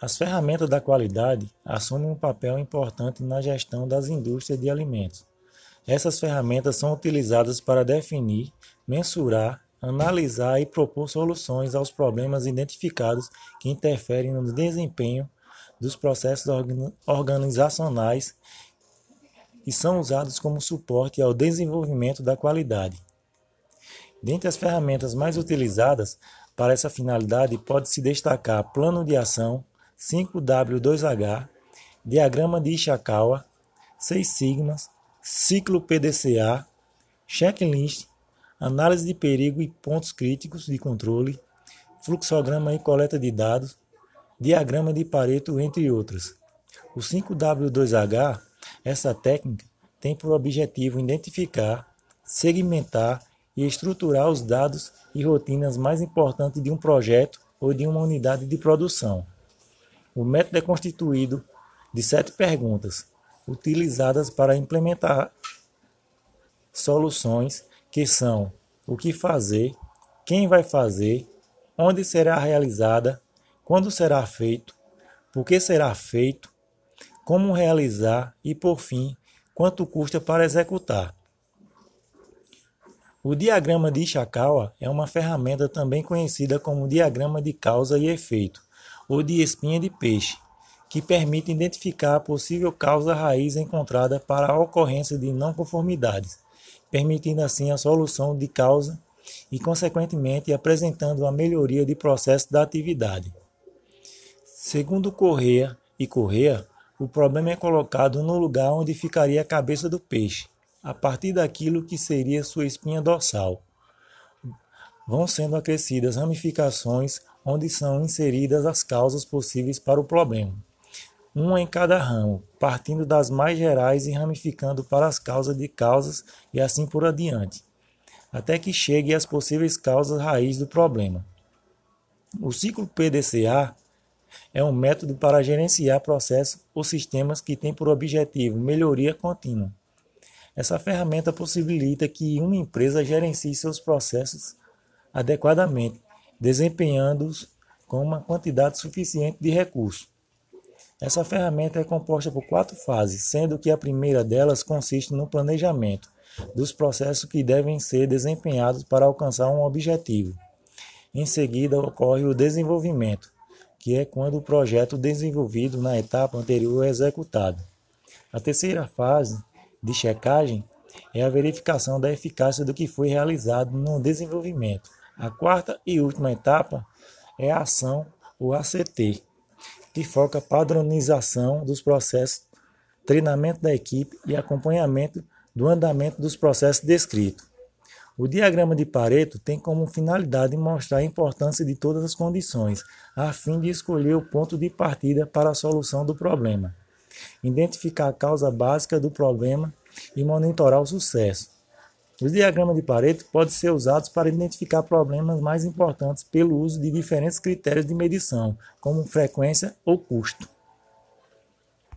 As ferramentas da qualidade assumem um papel importante na gestão das indústrias de alimentos. Essas ferramentas são utilizadas para definir, mensurar, analisar e propor soluções aos problemas identificados que interferem no desempenho dos processos organizacionais e são usados como suporte ao desenvolvimento da qualidade. Dentre as ferramentas mais utilizadas para essa finalidade, pode-se destacar Plano de Ação, 5W2H, Diagrama de Ishikawa, 6 Sigmas, Ciclo PDCA, Checklist, Análise de perigo e pontos críticos de controle, Fluxograma e coleta de dados, Diagrama de Pareto, entre outras. O 5W2H, essa técnica, tem por objetivo identificar, segmentar e estruturar os dados e rotinas mais importantes de um projeto ou de uma unidade de produção. O método é constituído de sete perguntas, utilizadas para implementar soluções que são o que fazer, quem vai fazer, onde será realizada, quando será feito, por que será feito, como realizar e, por fim, quanto custa para executar. O diagrama de Ishikawa é uma ferramenta também conhecida como diagrama de causa e efeito ou de espinha de peixe, que permite identificar a possível causa raiz encontrada para a ocorrência de não conformidades, permitindo assim a solução de causa e, consequentemente, apresentando a melhoria de processo da atividade. Segundo Correa e Correa, o problema é colocado no lugar onde ficaria a cabeça do peixe, a partir daquilo que seria sua espinha dorsal. Vão sendo acrescidas ramificações onde são inseridas as causas possíveis para o problema, uma em cada ramo, partindo das mais gerais e ramificando para as causas de causas e assim por adiante, até que chegue às possíveis causas raiz do problema. O ciclo PDCA é um método para gerenciar processos ou sistemas que tem por objetivo melhoria contínua. Essa ferramenta possibilita que uma empresa gerencie seus processos adequadamente, desempenhando-os com uma quantidade suficiente de recursos. Essa ferramenta é composta por quatro fases, sendo que a primeira delas consiste no planejamento dos processos que devem ser desempenhados para alcançar um objetivo. Em seguida, ocorre o desenvolvimento, que é quando o projeto desenvolvido na etapa anterior é executado. A terceira fase, de checagem, é a verificação da eficácia do que foi realizado no desenvolvimento. A quarta e última etapa é a ação, o ACT, que foca padronização dos processos, treinamento da equipe e acompanhamento do andamento dos processos descritos. O diagrama de Pareto tem como finalidade mostrar a importância de todas as condições, a fim de escolher o ponto de partida para a solução do problema, identificar a causa básica do problema e monitorar o sucesso. Os diagramas de Pareto podem ser usados para identificar problemas mais importantes pelo uso de diferentes critérios de medição, como frequência ou custo.